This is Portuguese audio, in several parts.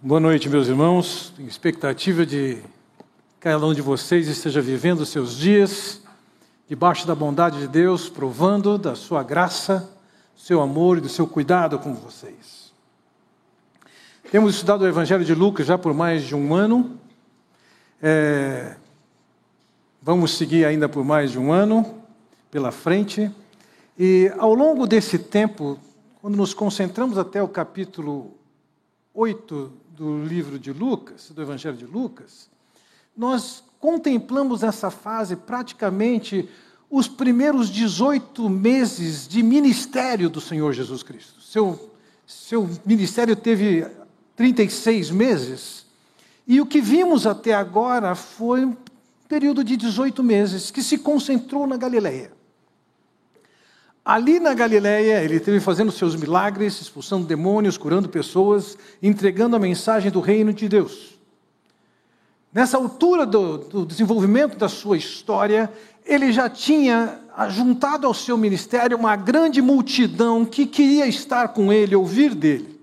Boa noite, meus irmãos. Tenho expectativa de cada um de vocês esteja vivendo os seus dias debaixo da bondade de Deus, provando da sua graça, do seu amor e do seu cuidado com vocês. Temos estudado o Evangelho de Lucas já por mais de um ano. É... Vamos seguir ainda por mais de um ano pela frente. E ao longo desse tempo, quando nos concentramos até o capítulo 8 do livro de Lucas, do Evangelho de Lucas, nós contemplamos essa fase praticamente os primeiros 18 meses de ministério do Senhor Jesus Cristo. Seu, seu ministério teve 36 meses, e o que vimos até agora foi um período de 18 meses que se concentrou na Galileia. Ali na Galiléia, ele esteve fazendo seus milagres, expulsando demônios, curando pessoas, entregando a mensagem do reino de Deus. Nessa altura do, do desenvolvimento da sua história, ele já tinha juntado ao seu ministério uma grande multidão que queria estar com ele, ouvir dele.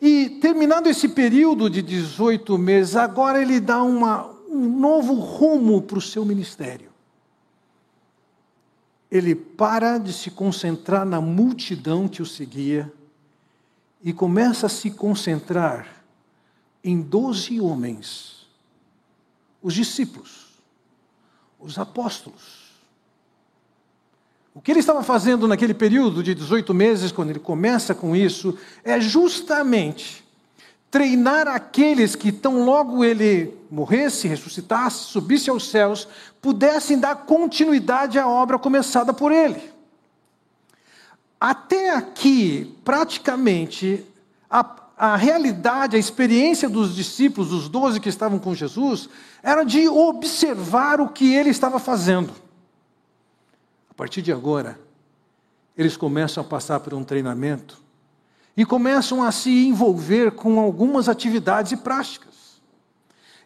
E terminado esse período de 18 meses, agora ele dá uma, um novo rumo para o seu ministério ele para de se concentrar na multidão que o seguia e começa a se concentrar em doze homens, os discípulos, os apóstolos. O que ele estava fazendo naquele período de 18 meses, quando ele começa com isso, é justamente treinar aqueles que, tão logo ele morresse, ressuscitasse, subisse aos céus, pudessem dar continuidade à obra começada por ele. Até aqui, praticamente, a, a realidade, a experiência dos discípulos, dos doze que estavam com Jesus, era de observar o que ele estava fazendo. A partir de agora, eles começam a passar por um treinamento e começam a se envolver com algumas atividades e práticas.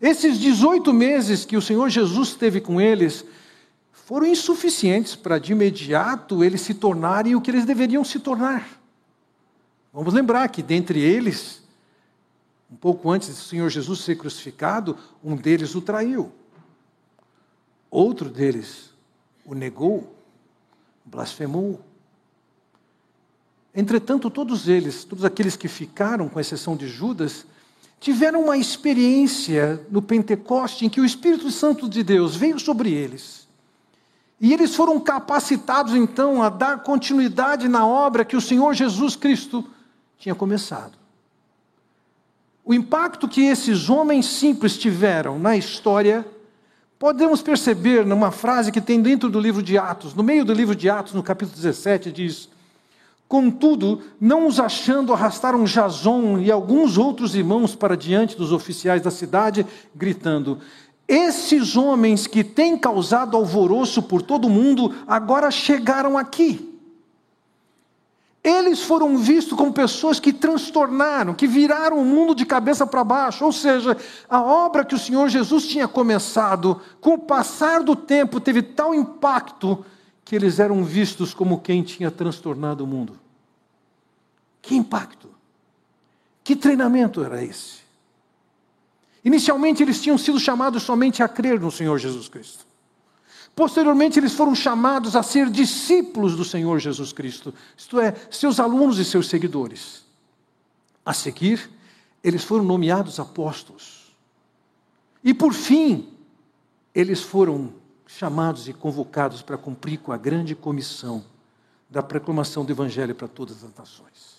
Esses 18 meses que o Senhor Jesus teve com eles foram insuficientes para de imediato eles se tornarem o que eles deveriam se tornar. Vamos lembrar que dentre eles, um pouco antes do Senhor Jesus ser crucificado, um deles o traiu. Outro deles o negou, blasfemou. Entretanto, todos eles, todos aqueles que ficaram, com exceção de Judas, tiveram uma experiência no Pentecoste em que o Espírito Santo de Deus veio sobre eles. E eles foram capacitados então a dar continuidade na obra que o Senhor Jesus Cristo tinha começado. O impacto que esses homens simples tiveram na história, podemos perceber numa frase que tem dentro do livro de Atos, no meio do livro de Atos, no capítulo 17, diz: Contudo, não os achando, arrastaram Jason e alguns outros irmãos para diante dos oficiais da cidade, gritando: Esses homens que têm causado alvoroço por todo o mundo, agora chegaram aqui. Eles foram vistos como pessoas que transtornaram, que viraram o mundo de cabeça para baixo. Ou seja, a obra que o Senhor Jesus tinha começado, com o passar do tempo, teve tal impacto que eles eram vistos como quem tinha transtornado o mundo. Que impacto! Que treinamento era esse? Inicialmente eles tinham sido chamados somente a crer no Senhor Jesus Cristo. Posteriormente eles foram chamados a ser discípulos do Senhor Jesus Cristo, isto é, seus alunos e seus seguidores. A seguir, eles foram nomeados apóstolos. E por fim, eles foram chamados e convocados para cumprir com a grande comissão da proclamação do Evangelho para todas as nações.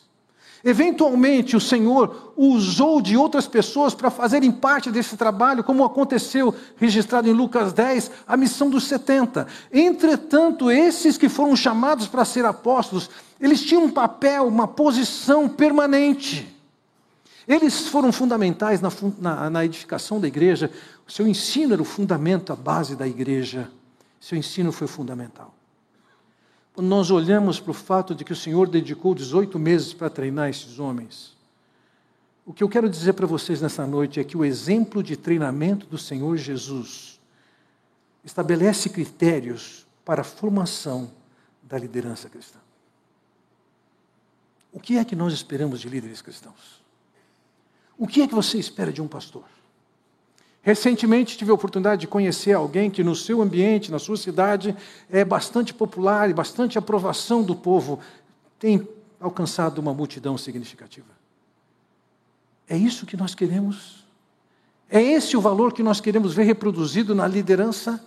Eventualmente, o Senhor usou de outras pessoas para fazerem parte desse trabalho, como aconteceu registrado em Lucas 10, a missão dos 70. Entretanto, esses que foram chamados para ser apóstolos, eles tinham um papel, uma posição permanente. Eles foram fundamentais na, na, na edificação da igreja, o seu ensino era o fundamento, a base da igreja. Seu ensino foi fundamental. Quando nós olhamos para o fato de que o Senhor dedicou 18 meses para treinar esses homens, o que eu quero dizer para vocês nessa noite é que o exemplo de treinamento do Senhor Jesus estabelece critérios para a formação da liderança cristã. O que é que nós esperamos de líderes cristãos? O que é que você espera de um pastor? Recentemente tive a oportunidade de conhecer alguém que no seu ambiente, na sua cidade, é bastante popular e bastante aprovação do povo, tem alcançado uma multidão significativa. É isso que nós queremos? É esse o valor que nós queremos ver reproduzido na liderança?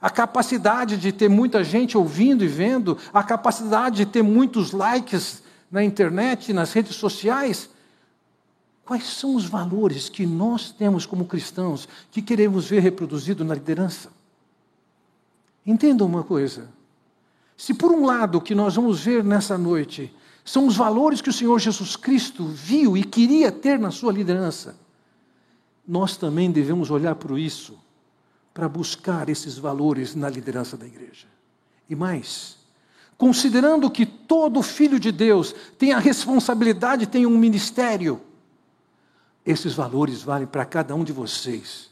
A capacidade de ter muita gente ouvindo e vendo, a capacidade de ter muitos likes na internet, nas redes sociais, Quais são os valores que nós temos como cristãos que queremos ver reproduzido na liderança? Entendam uma coisa. Se por um lado o que nós vamos ver nessa noite são os valores que o Senhor Jesus Cristo viu e queria ter na sua liderança, nós também devemos olhar para isso, para buscar esses valores na liderança da igreja. E mais, considerando que todo filho de Deus tem a responsabilidade, tem um ministério, esses valores valem para cada um de vocês.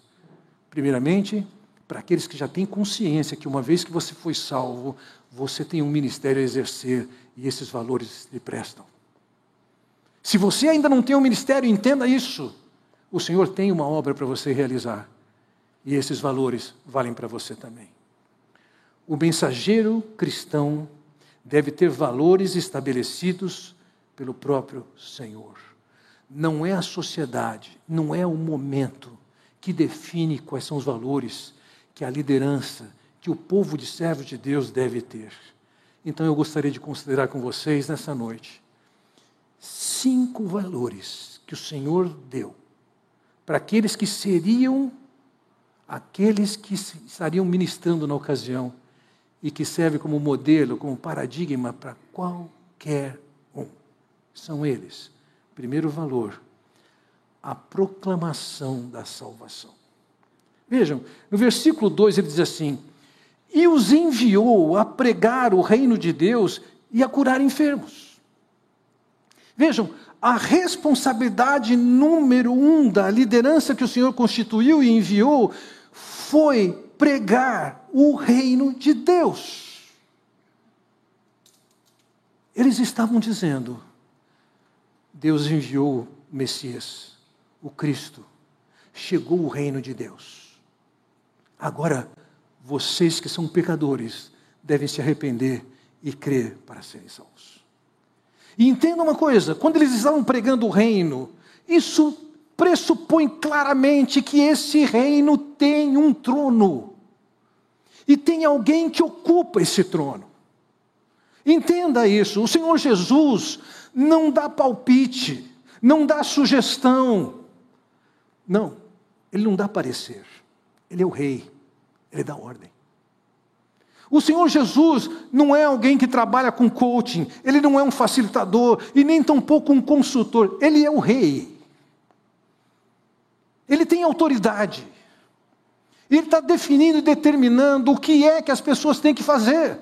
Primeiramente, para aqueles que já têm consciência que uma vez que você foi salvo, você tem um ministério a exercer e esses valores lhe prestam. Se você ainda não tem um ministério, entenda isso. O Senhor tem uma obra para você realizar e esses valores valem para você também. O mensageiro cristão deve ter valores estabelecidos pelo próprio Senhor não é a sociedade, não é o momento que define quais são os valores que a liderança, que o povo de servos de Deus deve ter. Então eu gostaria de considerar com vocês nessa noite cinco valores que o Senhor deu para aqueles que seriam aqueles que estariam ministrando na ocasião e que serve como modelo, como paradigma para qualquer um. São eles Primeiro valor, a proclamação da salvação. Vejam, no versículo 2 ele diz assim: E os enviou a pregar o reino de Deus e a curar enfermos. Vejam, a responsabilidade número um da liderança que o Senhor constituiu e enviou foi pregar o reino de Deus. Eles estavam dizendo: Deus enviou o Messias, o Cristo. Chegou o reino de Deus. Agora, vocês que são pecadores devem se arrepender e crer para serem salvos. E entenda uma coisa: quando eles estavam pregando o reino, isso pressupõe claramente que esse reino tem um trono. E tem alguém que ocupa esse trono. Entenda isso. O Senhor Jesus não dá palpite, não dá sugestão. Não, ele não dá parecer. Ele é o rei, ele dá ordem. O Senhor Jesus não é alguém que trabalha com coaching, ele não é um facilitador e nem tampouco um consultor, ele é o rei. Ele tem autoridade. Ele está definindo e determinando o que é que as pessoas têm que fazer.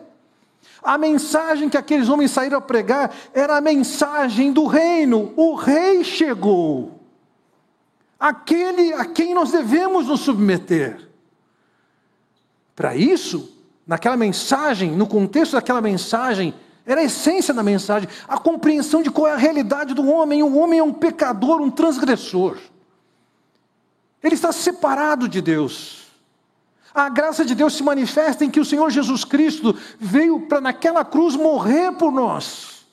A mensagem que aqueles homens saíram a pregar era a mensagem do reino. O rei chegou. Aquele a quem nós devemos nos submeter. Para isso, naquela mensagem, no contexto daquela mensagem, era a essência da mensagem, a compreensão de qual é a realidade do homem. O homem é um pecador, um transgressor. Ele está separado de Deus. A graça de Deus se manifesta em que o Senhor Jesus Cristo veio para naquela cruz morrer por nós,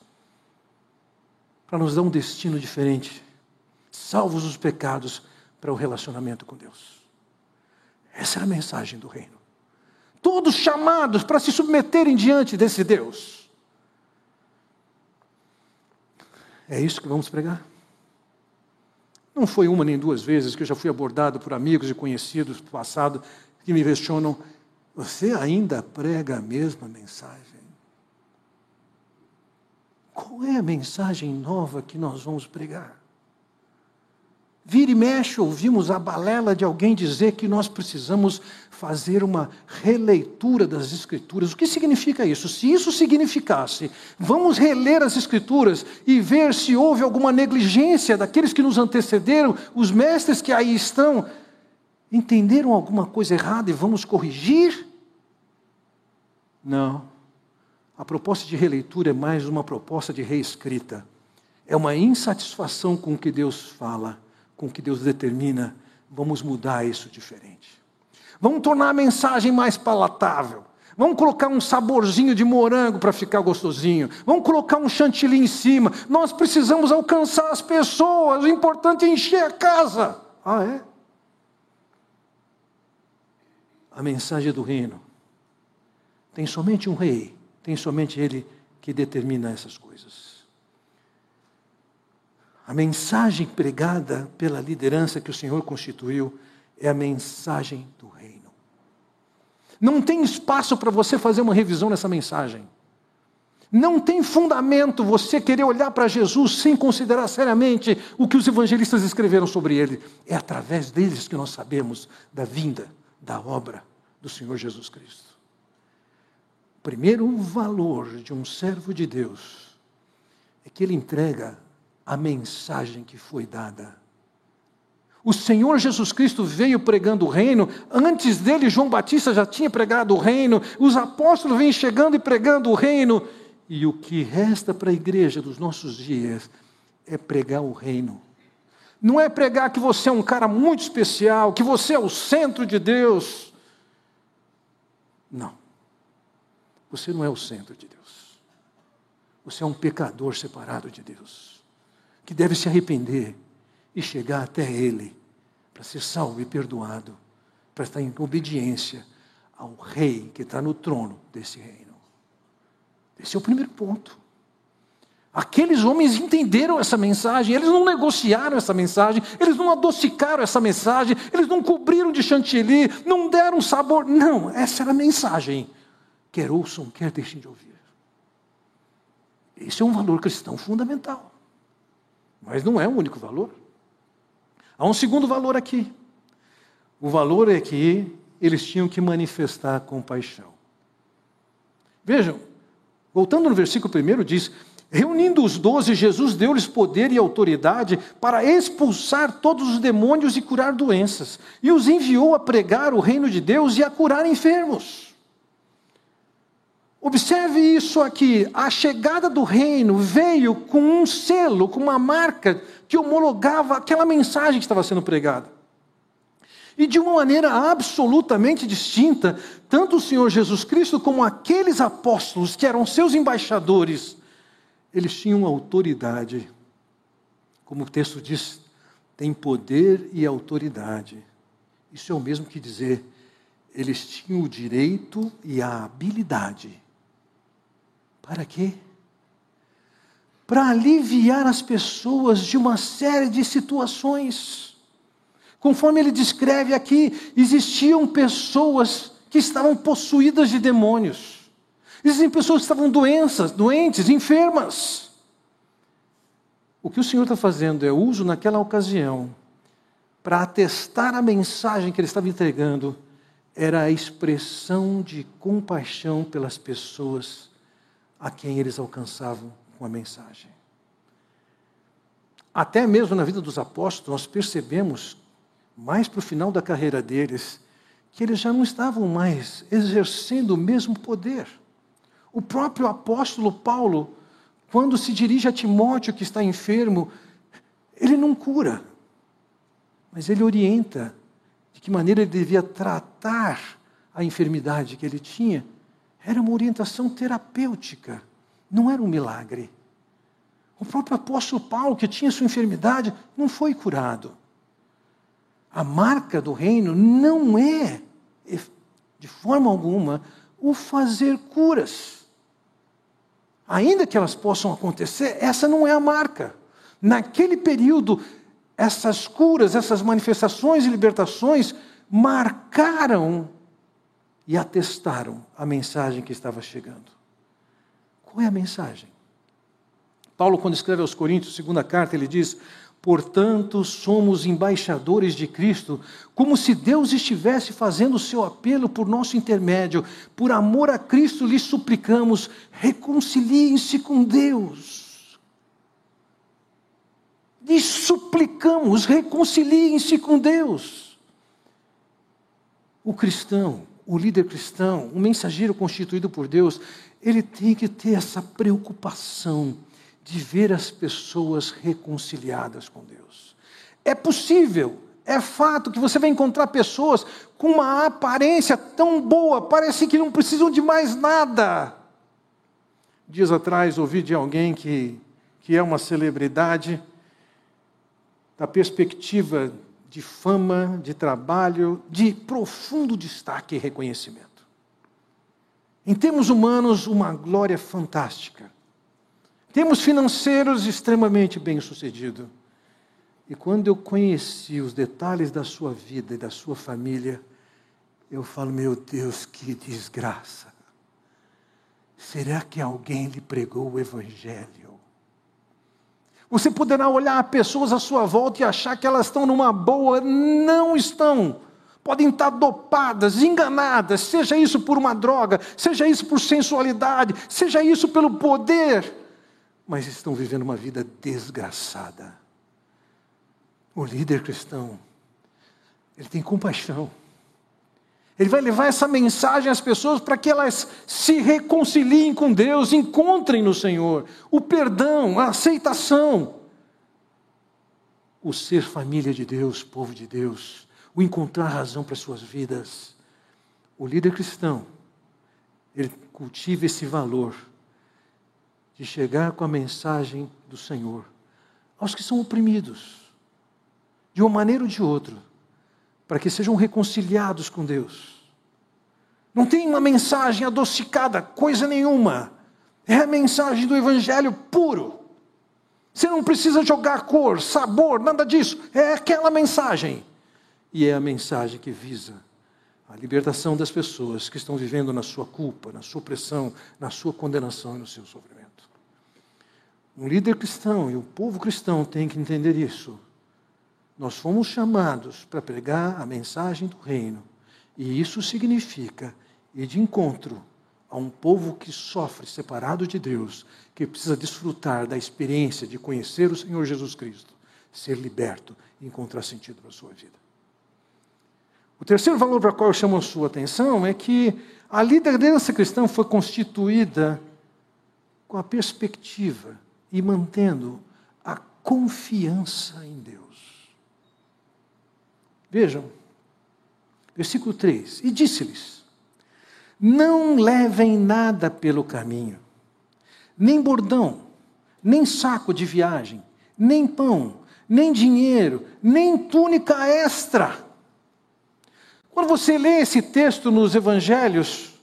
para nos dar um destino diferente, salvos os pecados para o relacionamento com Deus. Essa é a mensagem do reino. Todos chamados para se submeterem diante desse Deus. É isso que vamos pregar? Não foi uma nem duas vezes que eu já fui abordado por amigos e conhecidos do passado que me questionam: você ainda prega a mesma mensagem? Qual é a mensagem nova que nós vamos pregar? Vira e mexe, ouvimos a balela de alguém dizer que nós precisamos fazer uma releitura das Escrituras. O que significa isso? Se isso significasse, vamos reler as Escrituras e ver se houve alguma negligência daqueles que nos antecederam, os mestres que aí estão, Entenderam alguma coisa errada e vamos corrigir? Não. A proposta de releitura é mais uma proposta de reescrita. É uma insatisfação com o que Deus fala, com o que Deus determina, vamos mudar isso diferente. Vamos tornar a mensagem mais palatável. Vamos colocar um saborzinho de morango para ficar gostosinho. Vamos colocar um chantilly em cima. Nós precisamos alcançar as pessoas. O importante é encher a casa. Ah, é? A mensagem do reino tem somente um rei. Tem somente ele que determina essas coisas. A mensagem pregada pela liderança que o Senhor constituiu é a mensagem do reino. Não tem espaço para você fazer uma revisão nessa mensagem. Não tem fundamento você querer olhar para Jesus sem considerar seriamente o que os evangelistas escreveram sobre ele. É através deles que nós sabemos da vinda, da obra do Senhor Jesus Cristo. O primeiro valor de um servo de Deus é que ele entrega a mensagem que foi dada o Senhor Jesus Cristo veio pregando o reino, antes dele João Batista já tinha pregado o reino, os apóstolos vêm chegando e pregando o reino, e o que resta para a igreja dos nossos dias é pregar o reino. Não é pregar que você é um cara muito especial, que você é o centro de Deus. Não. Você não é o centro de Deus. Você é um pecador separado de Deus, que deve se arrepender e chegar até Ele para ser salvo e perdoado, para estar em obediência ao Rei que está no trono desse reino. Esse é o primeiro ponto. Aqueles homens entenderam essa mensagem, eles não negociaram essa mensagem, eles não adocicaram essa mensagem, eles não cobriram de chantilly, não deram sabor. Não, essa era a mensagem. Quer ouçam, quer deixem de ouvir. Esse é um valor cristão fundamental. Mas não é o único valor. Há um segundo valor aqui. O valor é que eles tinham que manifestar compaixão. Vejam, voltando no versículo 1, diz: Reunindo os doze, Jesus deu-lhes poder e autoridade para expulsar todos os demônios e curar doenças, e os enviou a pregar o reino de Deus e a curar enfermos. Observe isso aqui: a chegada do reino veio com um selo, com uma marca que homologava aquela mensagem que estava sendo pregada. E de uma maneira absolutamente distinta, tanto o Senhor Jesus Cristo como aqueles apóstolos que eram seus embaixadores, eles tinham autoridade. Como o texto diz, tem poder e autoridade. Isso é o mesmo que dizer, eles tinham o direito e a habilidade. Para quê? para aliviar as pessoas de uma série de situações. Conforme ele descreve aqui, existiam pessoas que estavam possuídas de demônios. Existem pessoas que estavam doenças, doentes, enfermas. O que o Senhor está fazendo é uso naquela ocasião para atestar a mensagem que ele estava entregando, era a expressão de compaixão pelas pessoas a quem eles alcançavam com a mensagem. Até mesmo na vida dos apóstolos, nós percebemos, mais para o final da carreira deles, que eles já não estavam mais exercendo o mesmo poder. O próprio apóstolo Paulo, quando se dirige a Timóteo que está enfermo, ele não cura, mas ele orienta de que maneira ele devia tratar a enfermidade que ele tinha. Era uma orientação terapêutica. Não era um milagre. O próprio apóstolo Paulo, que tinha sua enfermidade, não foi curado. A marca do reino não é, de forma alguma, o fazer curas. Ainda que elas possam acontecer, essa não é a marca. Naquele período, essas curas, essas manifestações e libertações marcaram e atestaram a mensagem que estava chegando. Qual é a mensagem? Paulo, quando escreve aos Coríntios, segunda carta, ele diz: Portanto, somos embaixadores de Cristo, como se Deus estivesse fazendo o seu apelo por nosso intermédio. Por amor a Cristo, lhes suplicamos: reconciliem-se com Deus. Lhes suplicamos: reconciliem-se com Deus. O cristão, o líder cristão, o mensageiro constituído por Deus, ele tem que ter essa preocupação de ver as pessoas reconciliadas com Deus. É possível, é fato que você vai encontrar pessoas com uma aparência tão boa, parece que não precisam de mais nada. Dias atrás ouvi de alguém que, que é uma celebridade, da perspectiva de fama, de trabalho, de profundo destaque e reconhecimento. Em termos humanos, uma glória fantástica. Temos financeiros extremamente bem-sucedidos. E quando eu conheci os detalhes da sua vida e da sua família, eu falo, meu Deus, que desgraça. Será que alguém lhe pregou o Evangelho? Você poderá olhar pessoas à sua volta e achar que elas estão numa boa. Não estão. Podem estar dopadas, enganadas, seja isso por uma droga, seja isso por sensualidade, seja isso pelo poder, mas estão vivendo uma vida desgraçada. O líder cristão, ele tem compaixão. Ele vai levar essa mensagem às pessoas para que elas se reconciliem com Deus, encontrem no Senhor o perdão, a aceitação, o ser família de Deus, povo de Deus, o encontrar razão para suas vidas. O líder cristão, ele cultiva esse valor de chegar com a mensagem do Senhor aos que são oprimidos de uma maneira ou de outra, para que sejam reconciliados com Deus. Não tem uma mensagem adocicada, coisa nenhuma. É a mensagem do Evangelho puro. Você não precisa jogar cor, sabor, nada disso. É aquela mensagem. E é a mensagem que visa a libertação das pessoas que estão vivendo na sua culpa, na sua opressão, na sua condenação e no seu sofrimento. Um líder cristão e o povo cristão tem que entender isso. Nós fomos chamados para pregar a mensagem do reino, e isso significa ir de encontro a um povo que sofre separado de Deus, que precisa desfrutar da experiência de conhecer o Senhor Jesus Cristo, ser liberto e encontrar sentido para a sua vida. O terceiro valor para o qual eu chamo a sua atenção é que a liderança cristã foi constituída com a perspectiva e mantendo a confiança em Deus. Vejam, versículo 3: E disse-lhes: Não levem nada pelo caminho, nem bordão, nem saco de viagem, nem pão, nem dinheiro, nem túnica extra. Quando você lê esse texto nos evangelhos,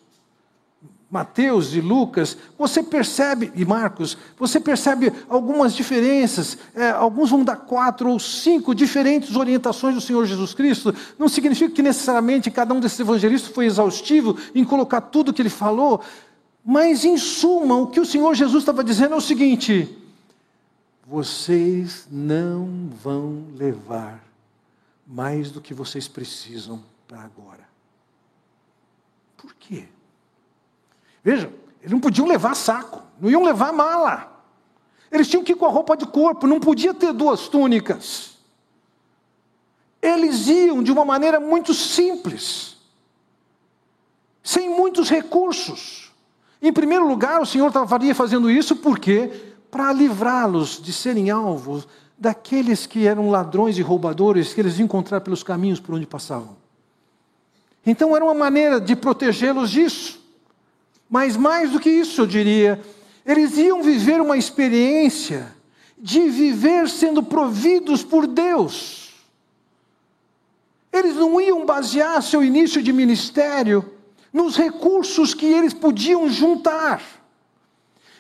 Mateus e Lucas, você percebe, e Marcos, você percebe algumas diferenças. É, alguns vão dar quatro ou cinco diferentes orientações do Senhor Jesus Cristo. Não significa que necessariamente cada um desses evangelistas foi exaustivo em colocar tudo o que ele falou, mas em suma, o que o Senhor Jesus estava dizendo é o seguinte: vocês não vão levar mais do que vocês precisam para agora. Por quê? Vejam, eles não podiam levar saco, não iam levar mala. Eles tinham que ir com a roupa de corpo, não podia ter duas túnicas. Eles iam de uma maneira muito simples, sem muitos recursos. Em primeiro lugar, o Senhor estaria fazendo isso porque para livrá-los de serem alvos daqueles que eram ladrões e roubadores que eles iam encontrar pelos caminhos por onde passavam. Então era uma maneira de protegê-los disso. Mas mais do que isso, eu diria, eles iam viver uma experiência de viver sendo providos por Deus. Eles não iam basear seu início de ministério nos recursos que eles podiam juntar,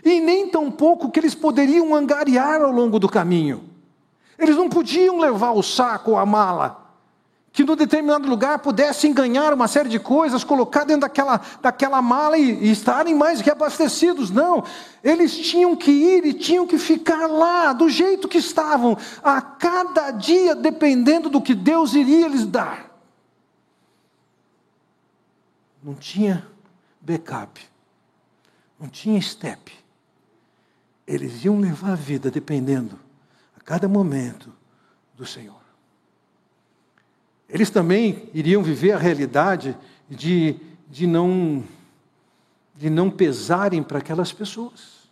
e nem tampouco que eles poderiam angariar ao longo do caminho. Eles não podiam levar o saco ou a mala que no determinado lugar pudessem ganhar uma série de coisas, colocar dentro daquela, daquela mala e, e estarem mais que abastecidos. Não, eles tinham que ir e tinham que ficar lá, do jeito que estavam, a cada dia, dependendo do que Deus iria lhes dar. Não tinha backup, não tinha step. Eles iam levar a vida dependendo, a cada momento, do Senhor. Eles também iriam viver a realidade de, de, não, de não pesarem para aquelas pessoas.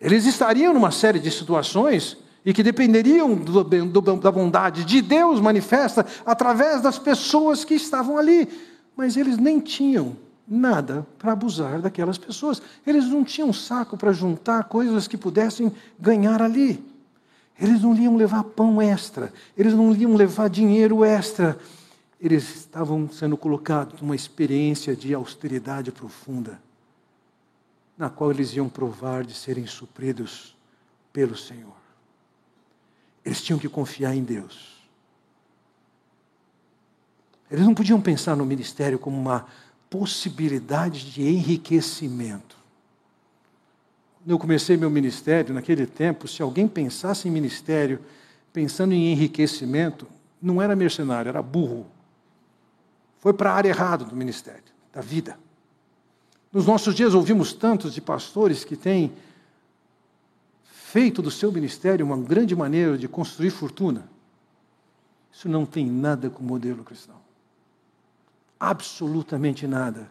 Eles estariam numa série de situações e que dependeriam do, do, da bondade de Deus manifesta através das pessoas que estavam ali. Mas eles nem tinham nada para abusar daquelas pessoas. Eles não tinham saco para juntar coisas que pudessem ganhar ali. Eles não iam levar pão extra, eles não iam levar dinheiro extra. Eles estavam sendo colocados numa experiência de austeridade profunda, na qual eles iam provar de serem supridos pelo Senhor. Eles tinham que confiar em Deus. Eles não podiam pensar no ministério como uma possibilidade de enriquecimento. Quando eu comecei meu ministério, naquele tempo, se alguém pensasse em ministério, pensando em enriquecimento, não era mercenário, era burro. Foi para a área errada do ministério, da vida. Nos nossos dias ouvimos tantos de pastores que têm feito do seu ministério uma grande maneira de construir fortuna. Isso não tem nada com o modelo cristão. Absolutamente nada.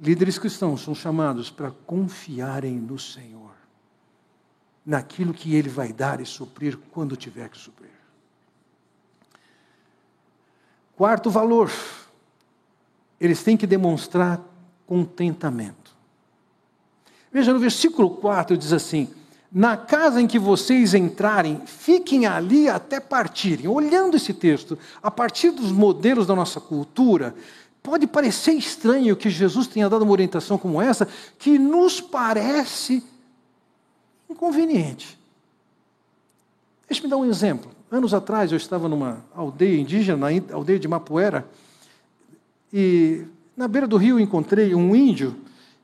Líderes cristãos são chamados para confiarem no Senhor, naquilo que Ele vai dar e suprir quando tiver que suprir. Quarto valor, eles têm que demonstrar contentamento. Veja, no versículo 4 diz assim: na casa em que vocês entrarem, fiquem ali até partirem. Olhando esse texto, a partir dos modelos da nossa cultura, pode parecer estranho que Jesus tenha dado uma orientação como essa, que nos parece inconveniente. Deixe-me dar um exemplo. Anos atrás eu estava numa aldeia indígena, na aldeia de Mapuera, e na beira do rio encontrei um índio,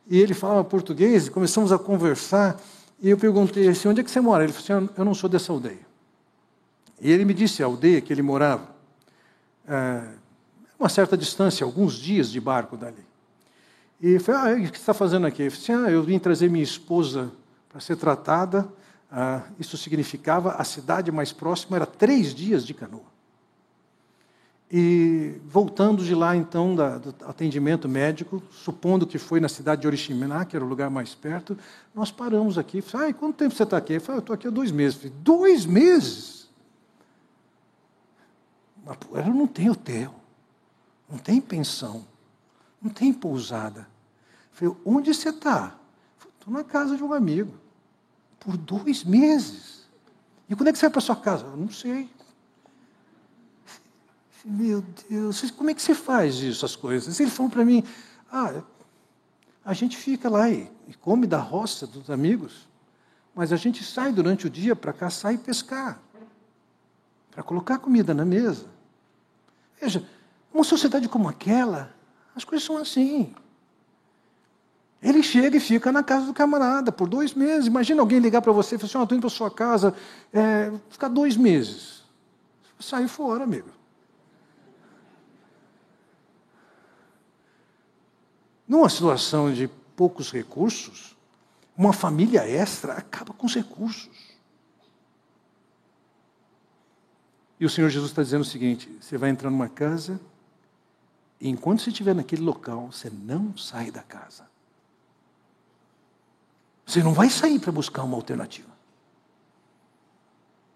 e ele falava português, e começamos a conversar. E eu perguntei assim, onde é que você mora? Ele falou assim, eu não sou dessa aldeia. E ele me disse a aldeia que ele morava, é, uma certa distância, alguns dias de barco dali. E eu falei, ah, o que está fazendo aqui? Ele falou assim, ah, eu vim trazer minha esposa para ser tratada. Ah, isso significava a cidade mais próxima era três dias de canoa. E voltando de lá, então, da, do atendimento médico, supondo que foi na cidade de Oriximiná, que era o lugar mais perto, nós paramos aqui. Falei, ah, quanto tempo você está aqui? Eu falei, eu estou aqui há dois meses. Falei, dois meses? Mas não tem hotel, não tem pensão, não tem pousada. Falei, onde você está? Estou na casa de um amigo. Por dois meses. E quando é que você vai para sua casa? Eu não sei. Meu Deus, como é que você faz isso, as coisas? Ele falou para mim, ah, a gente fica lá e, e come da roça dos amigos, mas a gente sai durante o dia para caçar e pescar, para colocar comida na mesa. Veja, uma sociedade como aquela, as coisas são assim. Ele chega e fica na casa do camarada por dois meses. Imagina alguém ligar para você e falar assim: estou indo para sua casa, é, ficar dois meses. Sai fora, amigo. Numa situação de poucos recursos, uma família extra acaba com os recursos. E o Senhor Jesus está dizendo o seguinte: você vai entrar numa casa, e enquanto você estiver naquele local, você não sai da casa. Você não vai sair para buscar uma alternativa.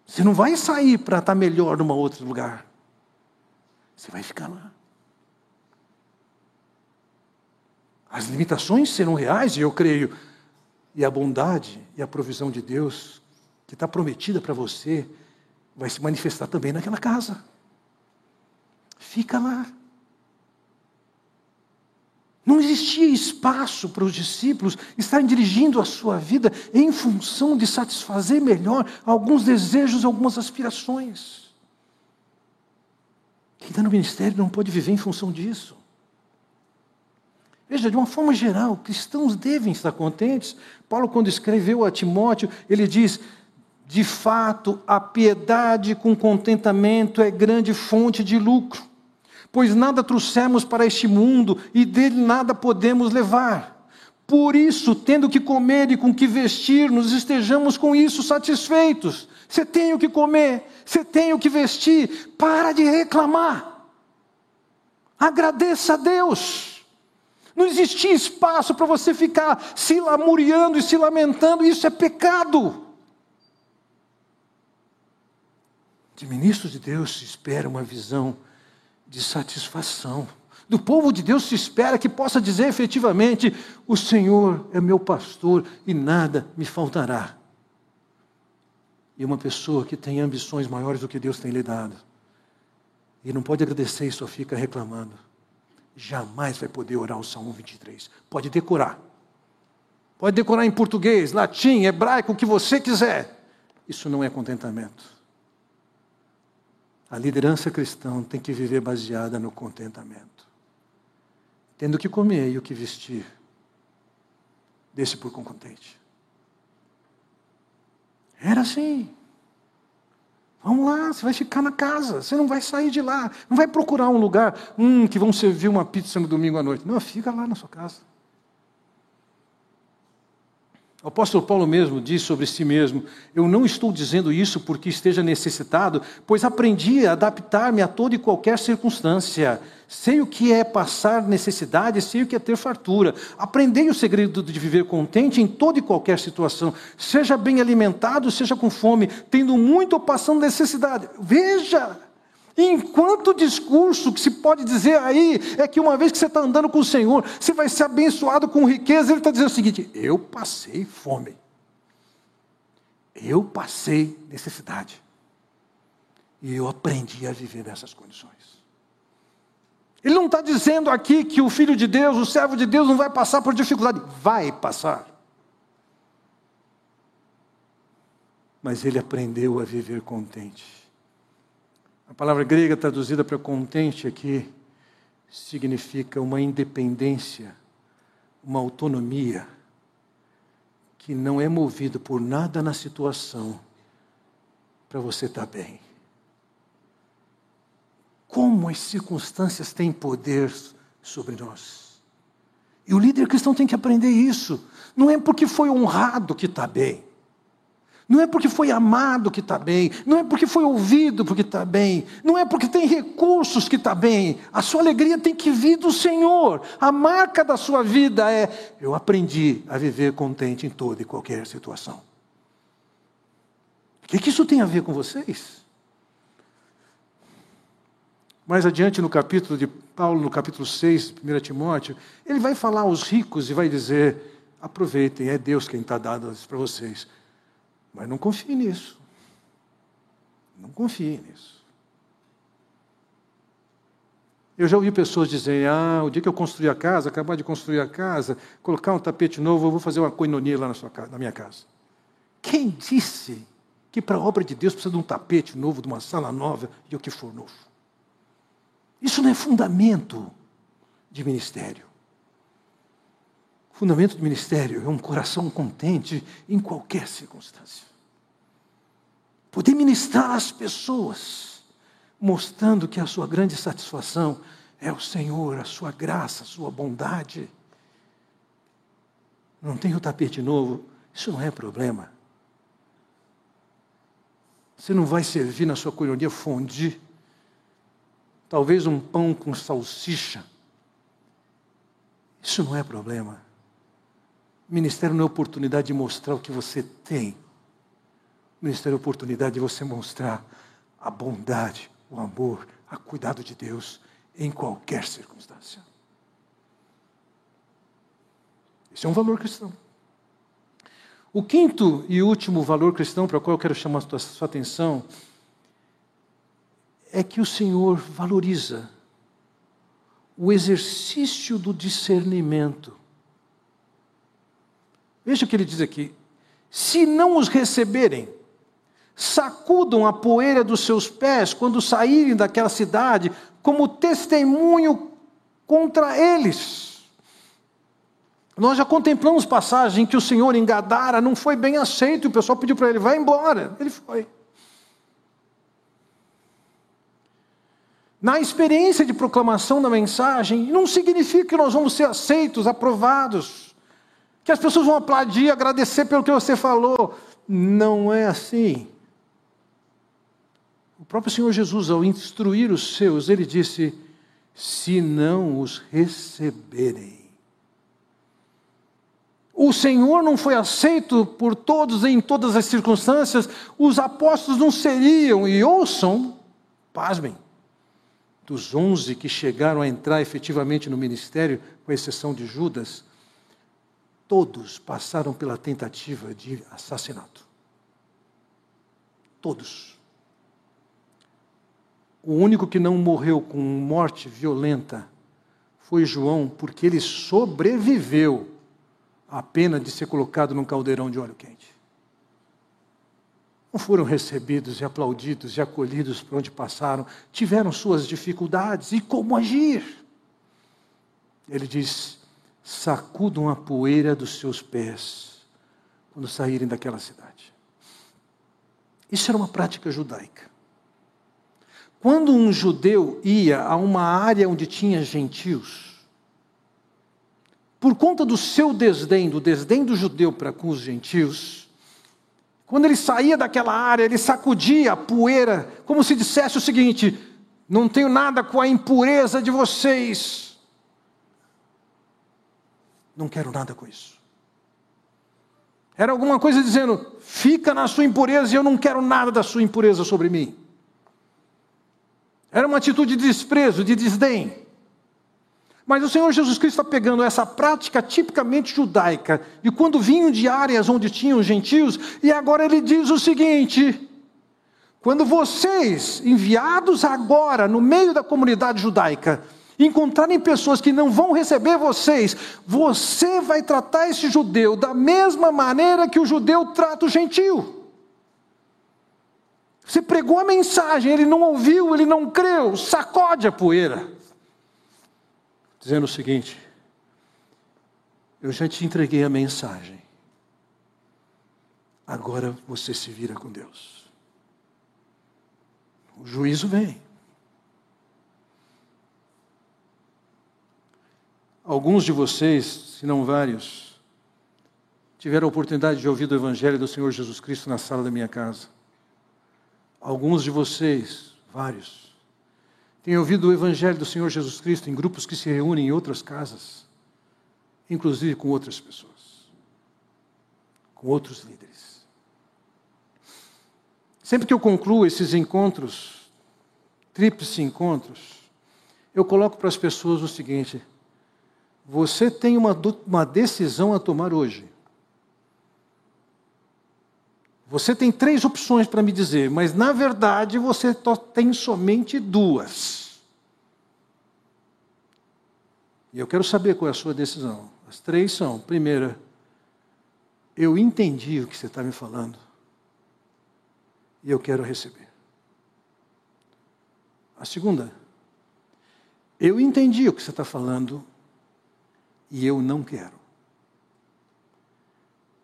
Você não vai sair para estar melhor num outro lugar. Você vai ficar lá. As limitações serão reais, e eu creio. E a bondade e a provisão de Deus, que está prometida para você, vai se manifestar também naquela casa. Fica lá. Não existia espaço para os discípulos estarem dirigindo a sua vida em função de satisfazer melhor alguns desejos, algumas aspirações. Quem está no ministério não pode viver em função disso. Veja, de uma forma geral, cristãos devem estar contentes. Paulo, quando escreveu a Timóteo, ele diz: de fato, a piedade com contentamento é grande fonte de lucro, pois nada trouxemos para este mundo e dele nada podemos levar. Por isso, tendo que comer e com que vestir, nos estejamos com isso satisfeitos. Você tem o que comer, você tem o que vestir, para de reclamar. Agradeça a Deus. Não existia espaço para você ficar se lamuriando e se lamentando, isso é pecado. De ministros de Deus se espera uma visão de satisfação. Do povo de Deus se espera que possa dizer efetivamente: O Senhor é meu pastor e nada me faltará. E uma pessoa que tem ambições maiores do que Deus tem lhe dado, e não pode agradecer e só fica reclamando, jamais vai poder orar o Salmo 23. Pode decorar. Pode decorar em português, latim, hebraico, o que você quiser. Isso não é contentamento. A liderança cristã tem que viver baseada no contentamento. Tendo o que comer e o que vestir, deixe por contente. Era assim. Vamos lá, você vai ficar na casa, você não vai sair de lá, não vai procurar um lugar, hum, que vão servir uma pizza no domingo à noite. Não, fica lá na sua casa. O apóstolo Paulo mesmo diz sobre si mesmo: Eu não estou dizendo isso porque esteja necessitado, pois aprendi a adaptar-me a toda e qualquer circunstância. Sei o que é passar necessidade, sei o que é ter fartura. Aprendei o segredo de viver contente em toda e qualquer situação, seja bem alimentado, seja com fome, tendo muito ou passando necessidade. Veja! Enquanto discurso que se pode dizer aí é que uma vez que você está andando com o Senhor, você vai ser abençoado com riqueza, ele está dizendo o seguinte: eu passei fome, eu passei necessidade, e eu aprendi a viver nessas condições. Ele não está dizendo aqui que o filho de Deus, o servo de Deus, não vai passar por dificuldade, vai passar. Mas ele aprendeu a viver contente. A palavra grega traduzida para contente aqui significa uma independência, uma autonomia que não é movido por nada na situação para você estar bem. Como as circunstâncias têm poder sobre nós. E o líder cristão tem que aprender isso. Não é porque foi honrado que está bem. Não é porque foi amado que está bem, não é porque foi ouvido porque está bem, não é porque tem recursos que está bem. A sua alegria tem que vir do Senhor. A marca da sua vida é: eu aprendi a viver contente em toda e qualquer situação. O que, que isso tem a ver com vocês? Mais adiante no capítulo de Paulo, no capítulo 6, 1 Timóteo, ele vai falar aos ricos e vai dizer: aproveitem, é Deus quem está dando isso para vocês. Mas não confie nisso. Não confie nisso. Eu já ouvi pessoas dizerem: ah, o dia que eu construir a casa, acabar de construir a casa, colocar um tapete novo, eu vou fazer uma coinonia lá na, sua casa, na minha casa. Quem disse que para a obra de Deus precisa de um tapete novo, de uma sala nova e o que for novo? Isso não é fundamento de ministério. Fundamento do ministério é um coração contente em qualquer circunstância. Poder ministrar às pessoas, mostrando que a sua grande satisfação é o Senhor, a sua graça, a sua bondade. Não tem o tapete novo, isso não é problema. Você não vai servir na sua colônia fondue, talvez um pão com salsicha. Isso não é problema. Ministério não é oportunidade de mostrar o que você tem. Ministério é oportunidade de você mostrar a bondade, o amor, a cuidado de Deus em qualquer circunstância. Esse é um valor cristão. O quinto e último valor cristão para o qual eu quero chamar a sua atenção é que o Senhor valoriza o exercício do discernimento Veja o que ele diz aqui: se não os receberem, sacudam a poeira dos seus pés quando saírem daquela cidade, como testemunho contra eles. Nós já contemplamos passagem que o Senhor em Gadara não foi bem aceito, e o pessoal pediu para ele, vai embora. Ele foi. Na experiência de proclamação da mensagem, não significa que nós vamos ser aceitos, aprovados que as pessoas vão aplaudir, agradecer pelo que você falou. Não é assim. O próprio Senhor Jesus, ao instruir os seus, ele disse: se não os receberem. o Senhor não foi aceito por todos em todas as circunstâncias, os apóstolos não seriam, e ouçam, pasmem, dos onze que chegaram a entrar efetivamente no ministério, com exceção de Judas, todos passaram pela tentativa de assassinato. Todos. O único que não morreu com morte violenta foi João, porque ele sobreviveu à pena de ser colocado num caldeirão de óleo quente. Não foram recebidos e aplaudidos e acolhidos por onde passaram, tiveram suas dificuldades e como agir. Ele diz: sacudam a poeira dos seus pés quando saírem daquela cidade. Isso era uma prática judaica. Quando um judeu ia a uma área onde tinha gentios, por conta do seu desdém, do desdém do judeu para com os gentios, quando ele saía daquela área, ele sacudia a poeira, como se dissesse o seguinte: não tenho nada com a impureza de vocês. Não quero nada com isso. Era alguma coisa dizendo: fica na sua impureza e eu não quero nada da sua impureza sobre mim. Era uma atitude de desprezo, de desdém. Mas o Senhor Jesus Cristo está pegando essa prática tipicamente judaica, de quando vinham de áreas onde tinham gentios, e agora ele diz o seguinte: quando vocês, enviados agora no meio da comunidade judaica, encontrarem pessoas que não vão receber vocês, você vai tratar esse judeu da mesma maneira que o judeu trata o gentio. Você pregou a mensagem, ele não ouviu, ele não creu, sacode a poeira. Dizendo o seguinte: Eu já te entreguei a mensagem, agora você se vira com Deus. O juízo vem. Alguns de vocês, se não vários, tiveram a oportunidade de ouvir o Evangelho do Senhor Jesus Cristo na sala da minha casa. Alguns de vocês, vários, têm ouvido o Evangelho do Senhor Jesus Cristo em grupos que se reúnem em outras casas, inclusive com outras pessoas, com outros líderes. Sempre que eu concluo esses encontros, tríplice encontros, eu coloco para as pessoas o seguinte: você tem uma, uma decisão a tomar hoje. Você tem três opções para me dizer, mas na verdade você tem somente duas. E eu quero saber qual é a sua decisão. As três são: primeira, eu entendi o que você está me falando e eu quero receber. A segunda, eu entendi o que você está falando e eu não quero.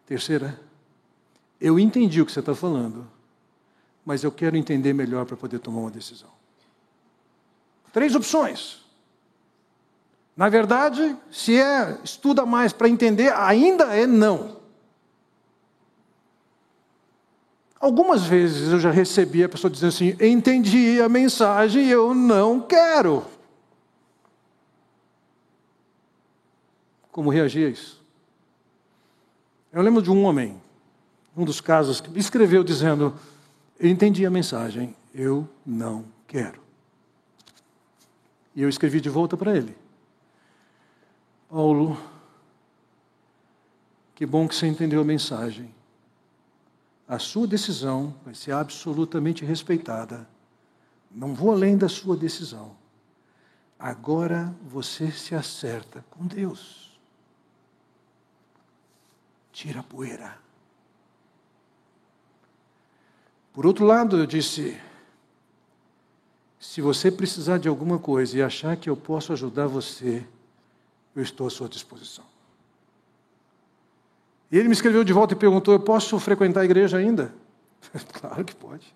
Terceira, eu entendi o que você está falando, mas eu quero entender melhor para poder tomar uma decisão. Três opções. Na verdade, se é estuda mais para entender, ainda é não. Algumas vezes eu já recebi a pessoa dizendo assim: entendi a mensagem, eu não quero. Como reagir a isso? Eu lembro de um homem um dos casos, que me escreveu dizendo: Eu entendi a mensagem, eu não quero. E eu escrevi de volta para ele: Paulo, que bom que você entendeu a mensagem. A sua decisão vai ser absolutamente respeitada. Não vou além da sua decisão. Agora você se acerta com Deus. Tira a poeira. Por outro lado, eu disse: se você precisar de alguma coisa e achar que eu posso ajudar você, eu estou à sua disposição. E ele me escreveu de volta e perguntou: Eu posso frequentar a igreja ainda? claro que pode.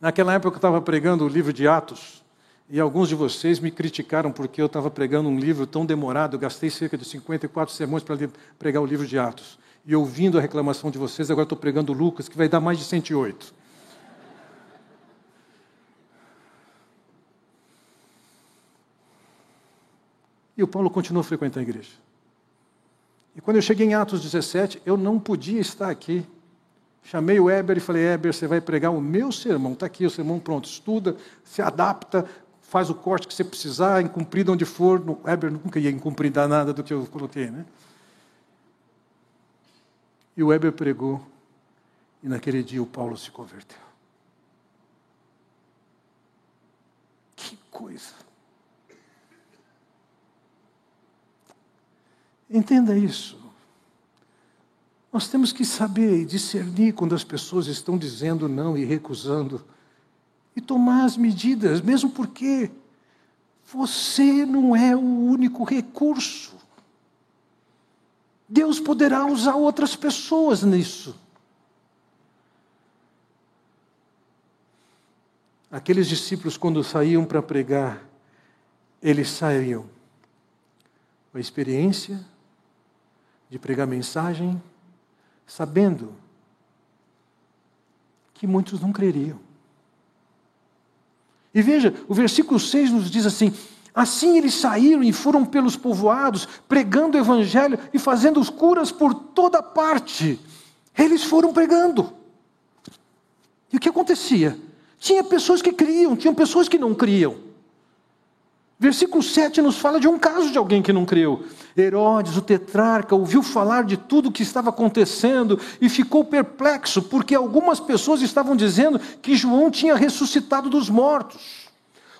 Naquela época eu estava pregando o livro de Atos, e alguns de vocês me criticaram porque eu estava pregando um livro tão demorado, eu gastei cerca de 54 sermões para pregar o livro de Atos e ouvindo a reclamação de vocês, agora estou pregando Lucas, que vai dar mais de 108. E o Paulo continuou a frequentar a igreja. E quando eu cheguei em Atos 17, eu não podia estar aqui. Chamei o Eber e falei: Eber, você vai pregar o meu sermão. Está aqui o sermão pronto. Estuda, se adapta, faz o corte que você precisar, incumprido onde for. O Eber nunca ia incumprir nada do que eu coloquei, né? E o Weber pregou, e naquele dia o Paulo se converteu. Que coisa! Entenda isso. Nós temos que saber e discernir quando as pessoas estão dizendo não e recusando, e tomar as medidas, mesmo porque você não é o único recurso. Deus poderá usar outras pessoas nisso. Aqueles discípulos, quando saíam para pregar, eles saíam com a experiência de pregar mensagem, sabendo que muitos não creriam. E veja, o versículo 6 nos diz assim: Assim eles saíram e foram pelos povoados, pregando o evangelho e fazendo os curas por toda parte. Eles foram pregando. E o que acontecia? Tinha pessoas que criam, tinha pessoas que não criam. Versículo 7 nos fala de um caso de alguém que não creu. Herodes, o tetrarca, ouviu falar de tudo o que estava acontecendo e ficou perplexo, porque algumas pessoas estavam dizendo que João tinha ressuscitado dos mortos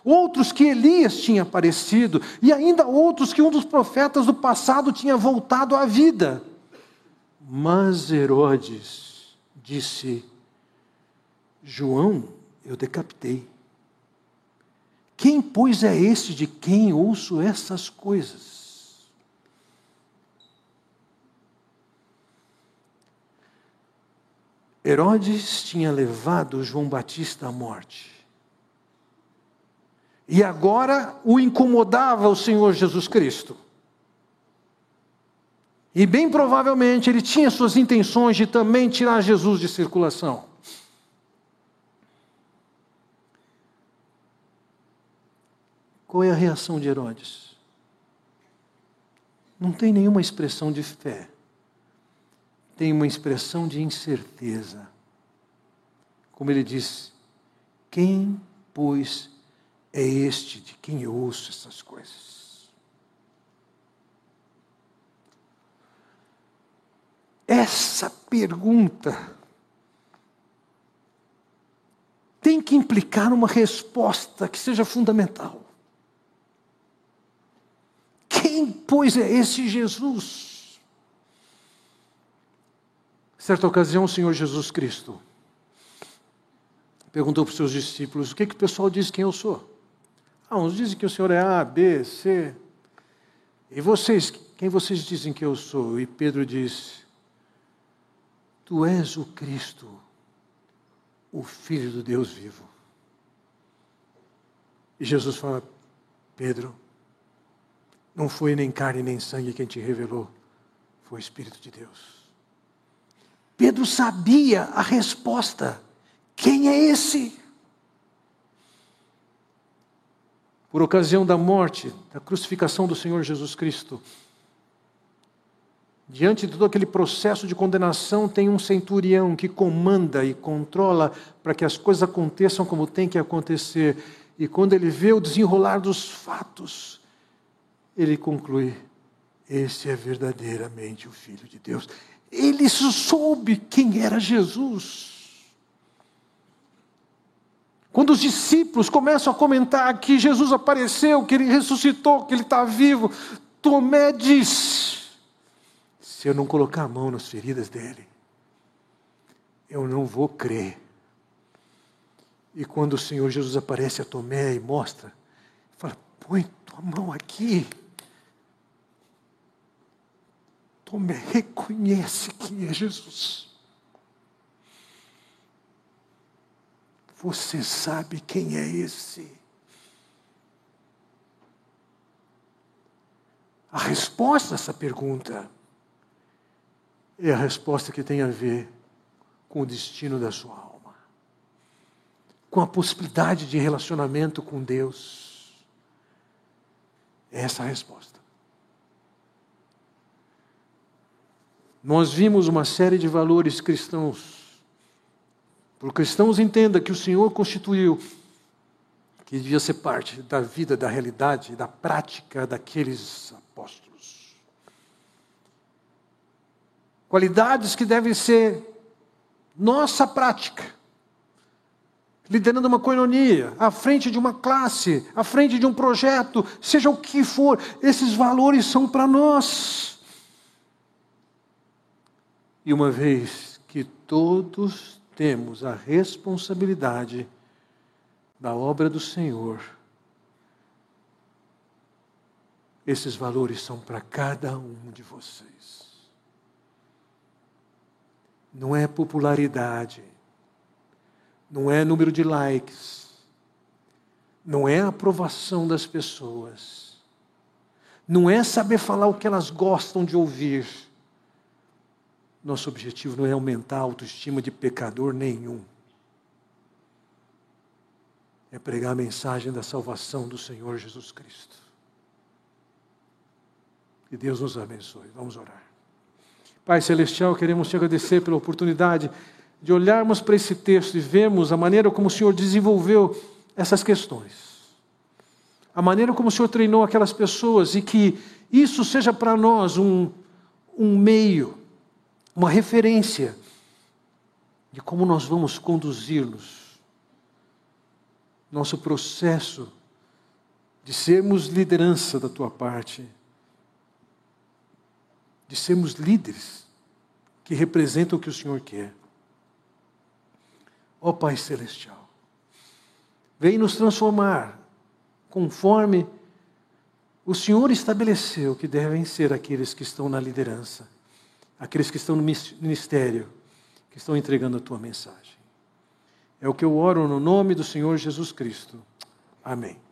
outros que Elias tinha aparecido, e ainda outros que um dos profetas do passado tinha voltado à vida. Mas Herodes disse: João, eu decapitei. Quem, pois, é esse de quem ouço essas coisas? Herodes tinha levado João Batista à morte. E agora o incomodava o Senhor Jesus Cristo. E bem provavelmente ele tinha suas intenções de também tirar Jesus de circulação. Qual é a reação de Herodes? Não tem nenhuma expressão de fé, tem uma expressão de incerteza. Como ele diz: Quem, pois, é este de quem eu ouço essas coisas. Essa pergunta tem que implicar uma resposta que seja fundamental. Pois, é esse Jesus? Certa ocasião, o Senhor Jesus Cristo perguntou para os seus discípulos: o que, que o pessoal diz quem eu sou? Ah, uns dizem que o Senhor é A, B, C. E vocês, quem vocês dizem que eu sou? E Pedro diz: Tu és o Cristo, o Filho do Deus vivo. E Jesus fala: Pedro, não foi nem carne nem sangue quem te revelou, foi o Espírito de Deus. Pedro sabia a resposta: quem é esse? por ocasião da morte, da crucificação do Senhor Jesus Cristo. Diante de todo aquele processo de condenação, tem um centurião que comanda e controla para que as coisas aconteçam como tem que acontecer. E quando ele vê o desenrolar dos fatos, ele conclui: esse é verdadeiramente o Filho de Deus. Ele soube quem era Jesus. Quando os discípulos começam a comentar que Jesus apareceu, que ele ressuscitou, que ele está vivo, Tomé diz: se eu não colocar a mão nas feridas dele, eu não vou crer. E quando o Senhor Jesus aparece a Tomé e mostra, fala: põe tua mão aqui. Tomé reconhece quem é Jesus. Você sabe quem é esse? A resposta a essa pergunta é a resposta que tem a ver com o destino da sua alma, com a possibilidade de relacionamento com Deus. É essa a resposta. Nós vimos uma série de valores cristãos. Os cristãos entenda que o Senhor constituiu que devia ser parte da vida, da realidade, da prática daqueles apóstolos. Qualidades que devem ser nossa prática. Liderando uma coinonia, à frente de uma classe, à frente de um projeto, seja o que for, esses valores são para nós. E uma vez que todos temos a responsabilidade da obra do Senhor, esses valores são para cada um de vocês. Não é popularidade, não é número de likes, não é aprovação das pessoas, não é saber falar o que elas gostam de ouvir. Nosso objetivo não é aumentar a autoestima de pecador nenhum é pregar a mensagem da salvação do Senhor Jesus Cristo. Que Deus nos abençoe. Vamos orar. Pai Celestial, queremos te agradecer pela oportunidade de olharmos para esse texto e vermos a maneira como o Senhor desenvolveu essas questões. A maneira como o Senhor treinou aquelas pessoas e que isso seja para nós um, um meio, uma referência de como nós vamos conduzi-los nosso processo de sermos liderança da tua parte, de sermos líderes que representam o que o Senhor quer. Ó Pai Celestial, vem nos transformar conforme o Senhor estabeleceu que devem ser aqueles que estão na liderança, aqueles que estão no ministério, que estão entregando a tua mensagem. É o que eu oro no nome do Senhor Jesus Cristo. Amém.